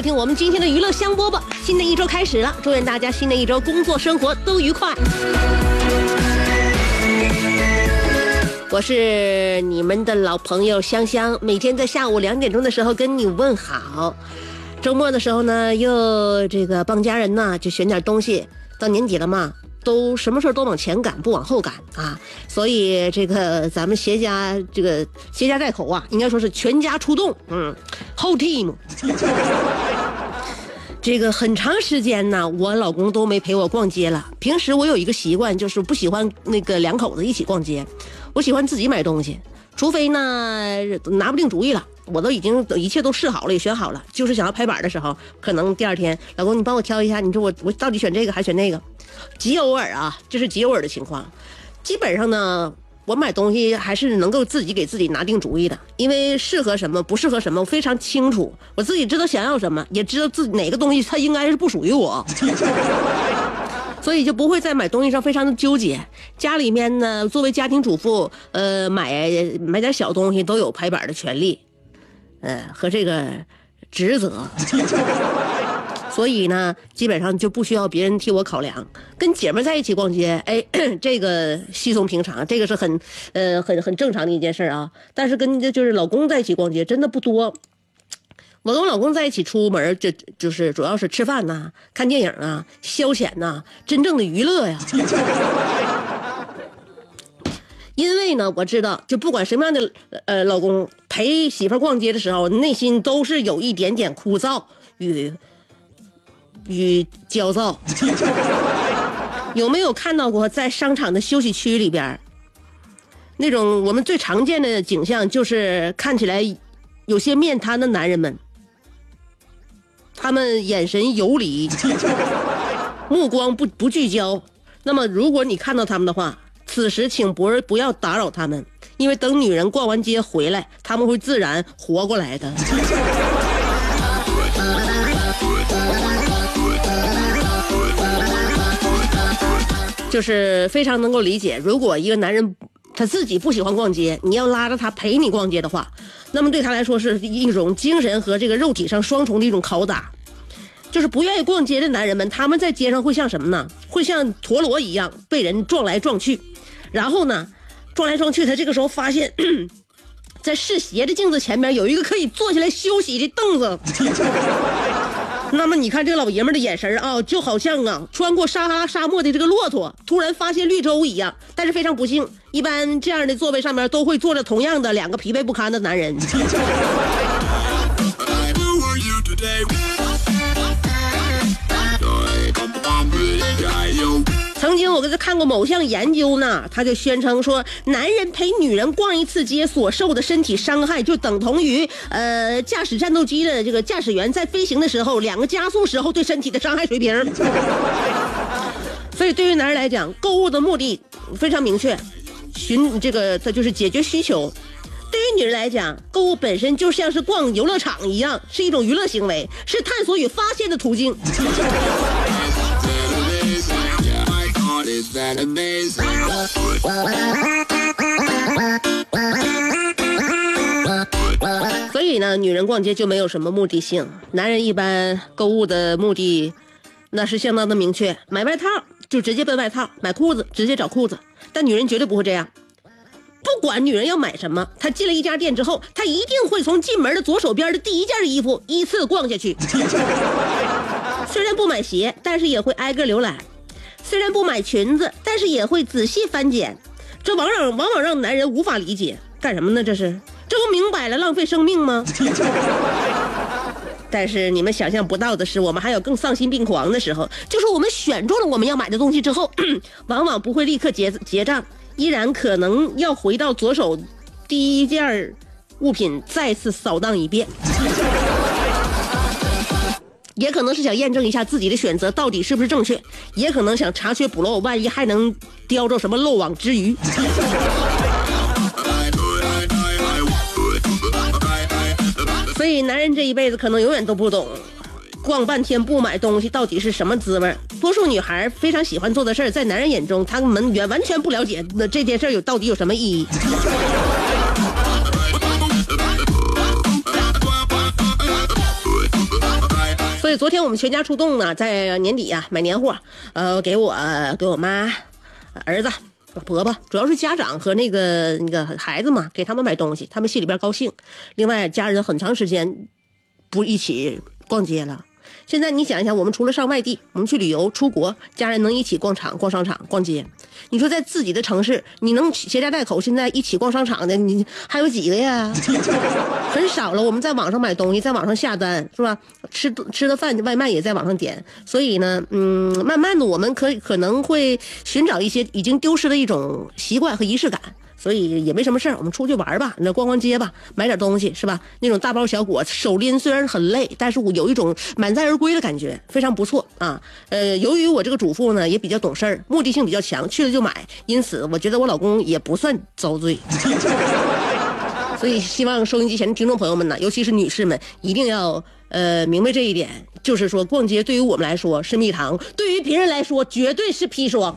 收听我们今天的娱乐香饽饽。新的一周开始了，祝愿大家新的一周工作生活都愉快。我是你们的老朋友香香，每天在下午两点钟的时候跟你问好。周末的时候呢，又这个帮家人呢，就选点东西。到年底了嘛，都什么事都往前赶，不往后赶啊。所以这个咱们携家这个携家带口啊，应该说是全家出动，嗯，whole team。这个很长时间呢，我老公都没陪我逛街了。平时我有一个习惯，就是不喜欢那个两口子一起逛街，我喜欢自己买东西，除非呢拿不定主意了，我都已经一切都试好了，也选好了，就是想要拍板的时候，可能第二天，老公你帮我挑一下，你说我我到底选这个还选那个，极偶尔啊，这是极偶尔的情况，基本上呢。我买东西还是能够自己给自己拿定主意的，因为适合什么不适合什么我非常清楚，我自己知道想要什么，也知道自己哪个东西它应该是不属于我，所以就不会在买东西上非常的纠结。家里面呢，作为家庭主妇，呃，买买点小东西都有拍板的权利，呃，和这个职责。所以呢，基本上就不需要别人替我考量。跟姐妹在一起逛街，哎，这个稀松平常，这个是很，呃，很很正常的一件事啊。但是跟就是老公在一起逛街，真的不多。我跟我老公在一起出门，就就是主要是吃饭呐、看电影啊、消遣呐，真正的娱乐呀。因为呢，我知道，就不管什么样的呃老公陪媳妇逛街的时候，内心都是有一点点枯燥与。与焦躁，有没有看到过在商场的休息区里边，那种我们最常见的景象，就是看起来有些面瘫的男人们，他们眼神游离，目光不不聚焦。那么，如果你看到他们的话，此时请不不要打扰他们，因为等女人逛完街回来，他们会自然活过来的。就是非常能够理解，如果一个男人他自己不喜欢逛街，你要拉着他陪你逛街的话，那么对他来说是一种精神和这个肉体上双重的一种拷打。就是不愿意逛街的男人们，他们在街上会像什么呢？会像陀螺一样被人撞来撞去，然后呢，撞来撞去，他这个时候发现，在试鞋的镜子前面有一个可以坐下来休息的凳子。那么你看这老爷们的眼神啊，就好像啊穿过撒哈拉沙漠的这个骆驼突然发现绿洲一样。但是非常不幸，一般这样的座位上面都会坐着同样的两个疲惫不堪的男人。曾经我给他看过某项研究呢，他就宣称说，男人陪女人逛一次街所受的身体伤害，就等同于呃驾驶战斗机的这个驾驶员在飞行的时候两个加速时候对身体的伤害水平。所以对于男人来讲，购物的目的非常明确，寻这个他就是解决需求；对于女人来讲，购物本身就像是逛游乐场一样，是一种娱乐行为，是探索与发现的途径。女人逛街就没有什么目的性，男人一般购物的目的那是相当的明确，买外套就直接奔外套，买裤子直接找裤子，但女人绝对不会这样。不管女人要买什么，她进了一家店之后，她一定会从进门的左手边的第一件衣服依次逛下去。虽然不买鞋，但是也会挨个浏览；虽然不买裙子，但是也会仔细翻检。这往往往往让男人无法理解，干什么呢？这是这不明摆了浪费生命吗？但是你们想象不到的是，我们还有更丧心病狂的时候，就是我们选中了我们要买的东西之后，往往不会立刻结结账，依然可能要回到左手第一件物品再次扫荡一遍，也可能是想验证一下自己的选择到底是不是正确，也可能想查缺补漏，万一还能叼着什么漏网之鱼。所以，男人这一辈子可能永远都不懂，逛半天不买东西到底是什么滋味。多数女孩非常喜欢做的事儿，在男人眼中，他们完完全不了解那这件事有到底有什么意义。所以，昨天我们全家出动呢，在年底呀买年货，呃，给我给我妈、儿子。婆婆主要是家长和那个那个孩子嘛，给他们买东西，他们心里边高兴。另外，家人很长时间不一起逛街了。现在你想一想，我们除了上外地，我们去旅游、出国，家人能一起逛场、逛商场、逛街。你说在自己的城市，你能携家带口现在一起逛商场的，你还有几个呀？很少了。我们在网上买东西，在网上下单，是吧？吃吃的饭外卖也在网上点。所以呢，嗯，慢慢的，我们可可能会寻找一些已经丢失的一种习惯和仪式感。所以也没什么事儿，我们出去玩吧，那逛逛街吧，买点东西是吧？那种大包小裹，手拎虽然很累，但是我有一种满载而归的感觉，非常不错啊。呃，由于我这个主妇呢也比较懂事儿，目的性比较强，去了就买，因此我觉得我老公也不算遭罪。所以希望收音机前的听众朋友们呢，尤其是女士们，一定要呃明白这一点，就是说逛街对于我们来说是蜜糖，对于别人来说绝对是砒霜。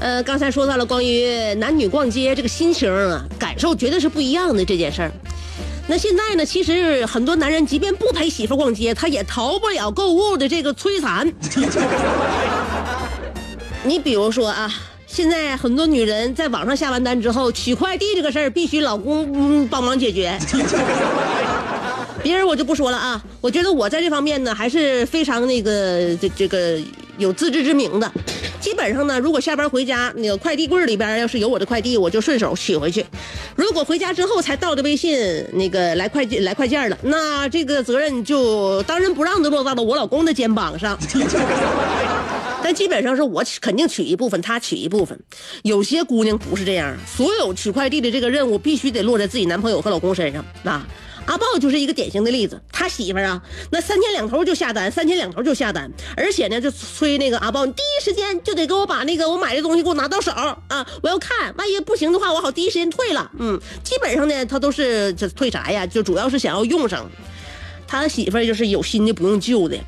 呃刚才说到了关于男女逛街这个心情啊，感受绝对是不一样的这件事儿。那现在呢，其实很多男人即便不陪媳妇逛街，他也逃不了购物的这个摧残。你比如说啊，现在很多女人在网上下完单之后，取快递这个事儿必须老公帮忙解决。别人我就不说了啊，我觉得我在这方面呢还是非常那个这这个有自知之明的。基本上呢，如果下班回家，那个快递柜里边要是有我的快递，我就顺手取回去。如果回家之后才到的微信，那个来快件来快件了，那这个责任就当仁不让的落到了我老公的肩膀上。但基本上是我肯定取一部分，他取一部分。有些姑娘不是这样，所有取快递的这个任务必须得落在自己男朋友和老公身上啊。阿豹就是一个典型的例子，他媳妇儿啊，那三天两头就下单，三天两头就下单，而且呢，就催那个阿豹，你第一时间就得给我把那个我买的东西给我拿到手啊，我要看，万一不行的话，我好第一时间退了。嗯，基本上呢，他都是这退啥呀？就主要是想要用上。他媳妇儿就是有新的不用旧的，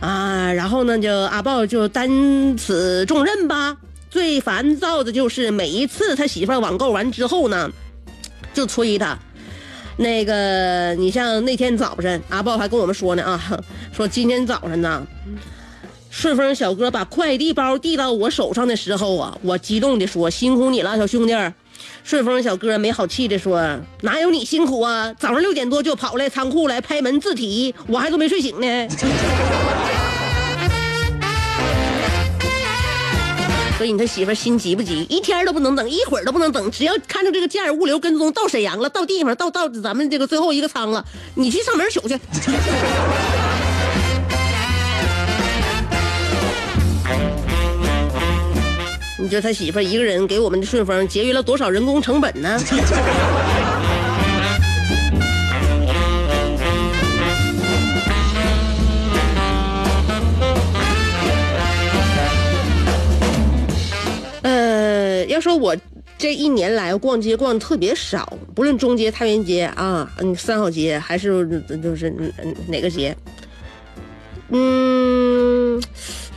啊，然后呢，就阿豹就担此重任吧。最烦躁的就是每一次他媳妇儿网购完之后呢，就催他。那个，你像那天早晨，阿豹还跟我们说呢啊，说今天早晨呢，顺丰小哥把快递包递到我手上的时候啊，我激动的说：“辛苦你了，小兄弟，顺丰小哥没好气的说：“哪有你辛苦啊？早上六点多就跑来仓库来拍门自提，我还都没睡醒呢。” 所以你他媳妇心急不急？一天都不能等，一会儿都不能等，只要看着这个件物流跟踪到沈阳了，到地方，到到咱们这个最后一个仓了，你去上门取去。你说他媳妇一个人给我们的顺丰节约了多少人工成本呢？要说我这一年来逛街逛的特别少，不论中街、太原街啊，嗯，三好街还是就是嗯嗯哪个街，嗯，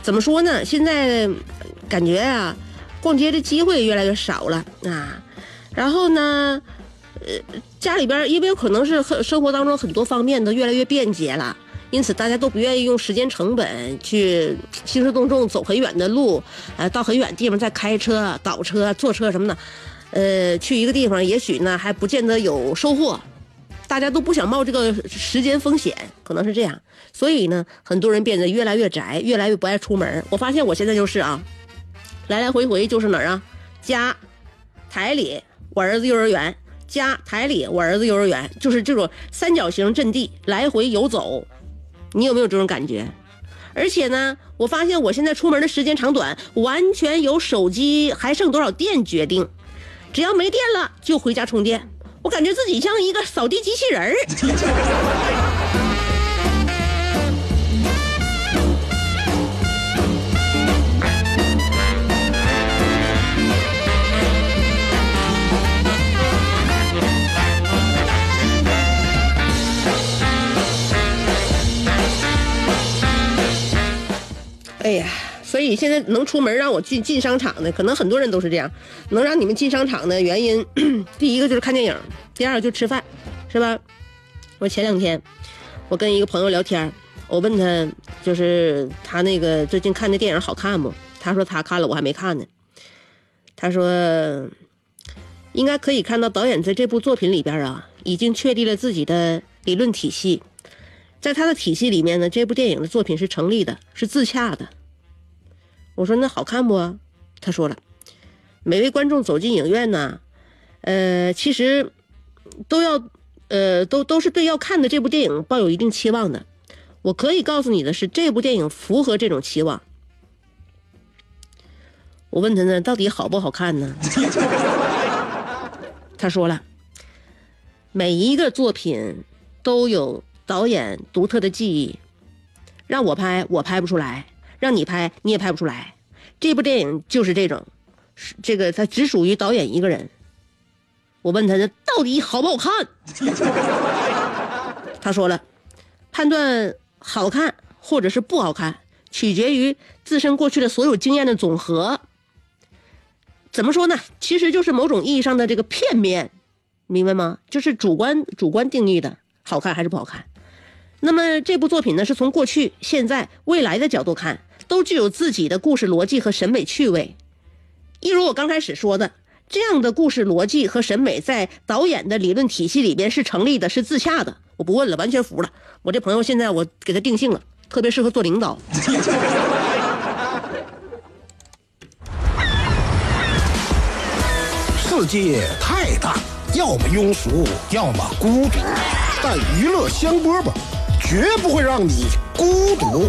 怎么说呢？现在感觉啊。逛街的机会越来越少了啊，然后呢，呃，家里边因为可能是很生活当中很多方面都越来越便捷了，因此大家都不愿意用时间成本去兴师动众走很远的路，呃，到很远地方再开车、倒车、坐车什么的，呃，去一个地方也许呢还不见得有收获，大家都不想冒这个时间风险，可能是这样，所以呢，很多人变得越来越宅，越来越不爱出门。我发现我现在就是啊。来来回回就是哪儿啊？家、台里我儿子幼儿园，家台里我儿子幼儿园，就是这种三角形阵地来回游走。你有没有这种感觉？而且呢，我发现我现在出门的时间长短完全由手机还剩多少电决定。只要没电了就回家充电，我感觉自己像一个扫地机器人儿。哎呀，所以现在能出门让我进进商场的，可能很多人都是这样。能让你们进商场的原因，第一个就是看电影，第二个就吃饭，是吧？我前两天我跟一个朋友聊天，我问他就是他那个最近看的电影好看不？他说他看了，我还没看呢。他说应该可以看到导演在这部作品里边啊，已经确立了自己的理论体系。在他的体系里面呢，这部电影的作品是成立的，是自洽的。我说那好看不？他说了，每位观众走进影院呢，呃，其实都要，呃，都都是对要看的这部电影抱有一定期望的。我可以告诉你的是，这部电影符合这种期望。我问他呢，到底好不好看呢？他说了，每一个作品都有。导演独特的记忆，让我拍我拍不出来，让你拍你也拍不出来。这部电影就是这种，这个它只属于导演一个人。我问他这到底好不好看？他说了，判断好看或者是不好看，取决于自身过去的所有经验的总和。怎么说呢？其实就是某种意义上的这个片面，明白吗？就是主观主观定义的好看还是不好看。那么这部作品呢，是从过去、现在、未来的角度看，都具有自己的故事逻辑和审美趣味。一如我刚开始说的，这样的故事逻辑和审美在导演的理论体系里边是成立的，是自洽的。我不问了，完全服了。我这朋友现在我给他定性了，特别适合做领导。世界太大，要么庸俗，要么孤独，但娱乐香饽饽。绝不会让你孤独，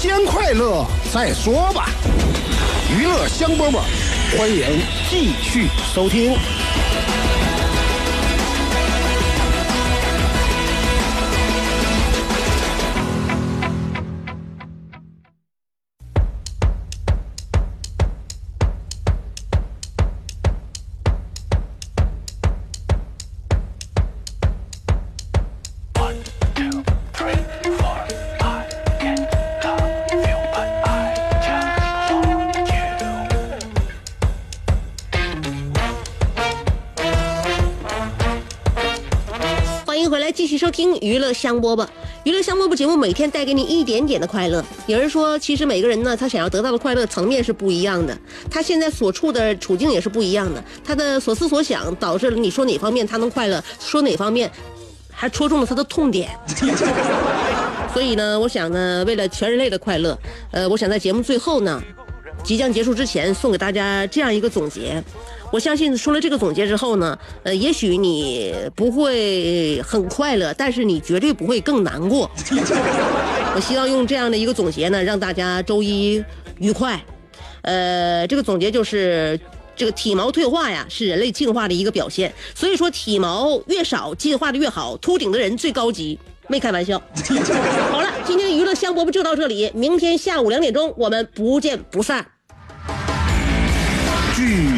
先快乐再说吧。娱乐香饽饽，欢迎继续收听。回来，继续收听娱乐香饽饽。娱乐香饽饽节目每天带给你一点点的快乐。有人说，其实每个人呢，他想要得到的快乐层面是不一样的，他现在所处的处境也是不一样的，他的所思所想导致了你说哪方面他能快乐，说哪方面还戳中了他的痛点。所以呢，我想呢，为了全人类的快乐，呃，我想在节目最后呢，即将结束之前，送给大家这样一个总结。我相信说了这个总结之后呢，呃，也许你不会很快乐，但是你绝对不会更难过。我希望用这样的一个总结呢，让大家周一愉快。呃，这个总结就是，这个体毛退化呀，是人类进化的一个表现。所以说，体毛越少，进化的越好，秃顶的人最高级。没开玩笑。好了，今天娱乐香饽饽就到这里，明天下午两点钟我们不见不散。据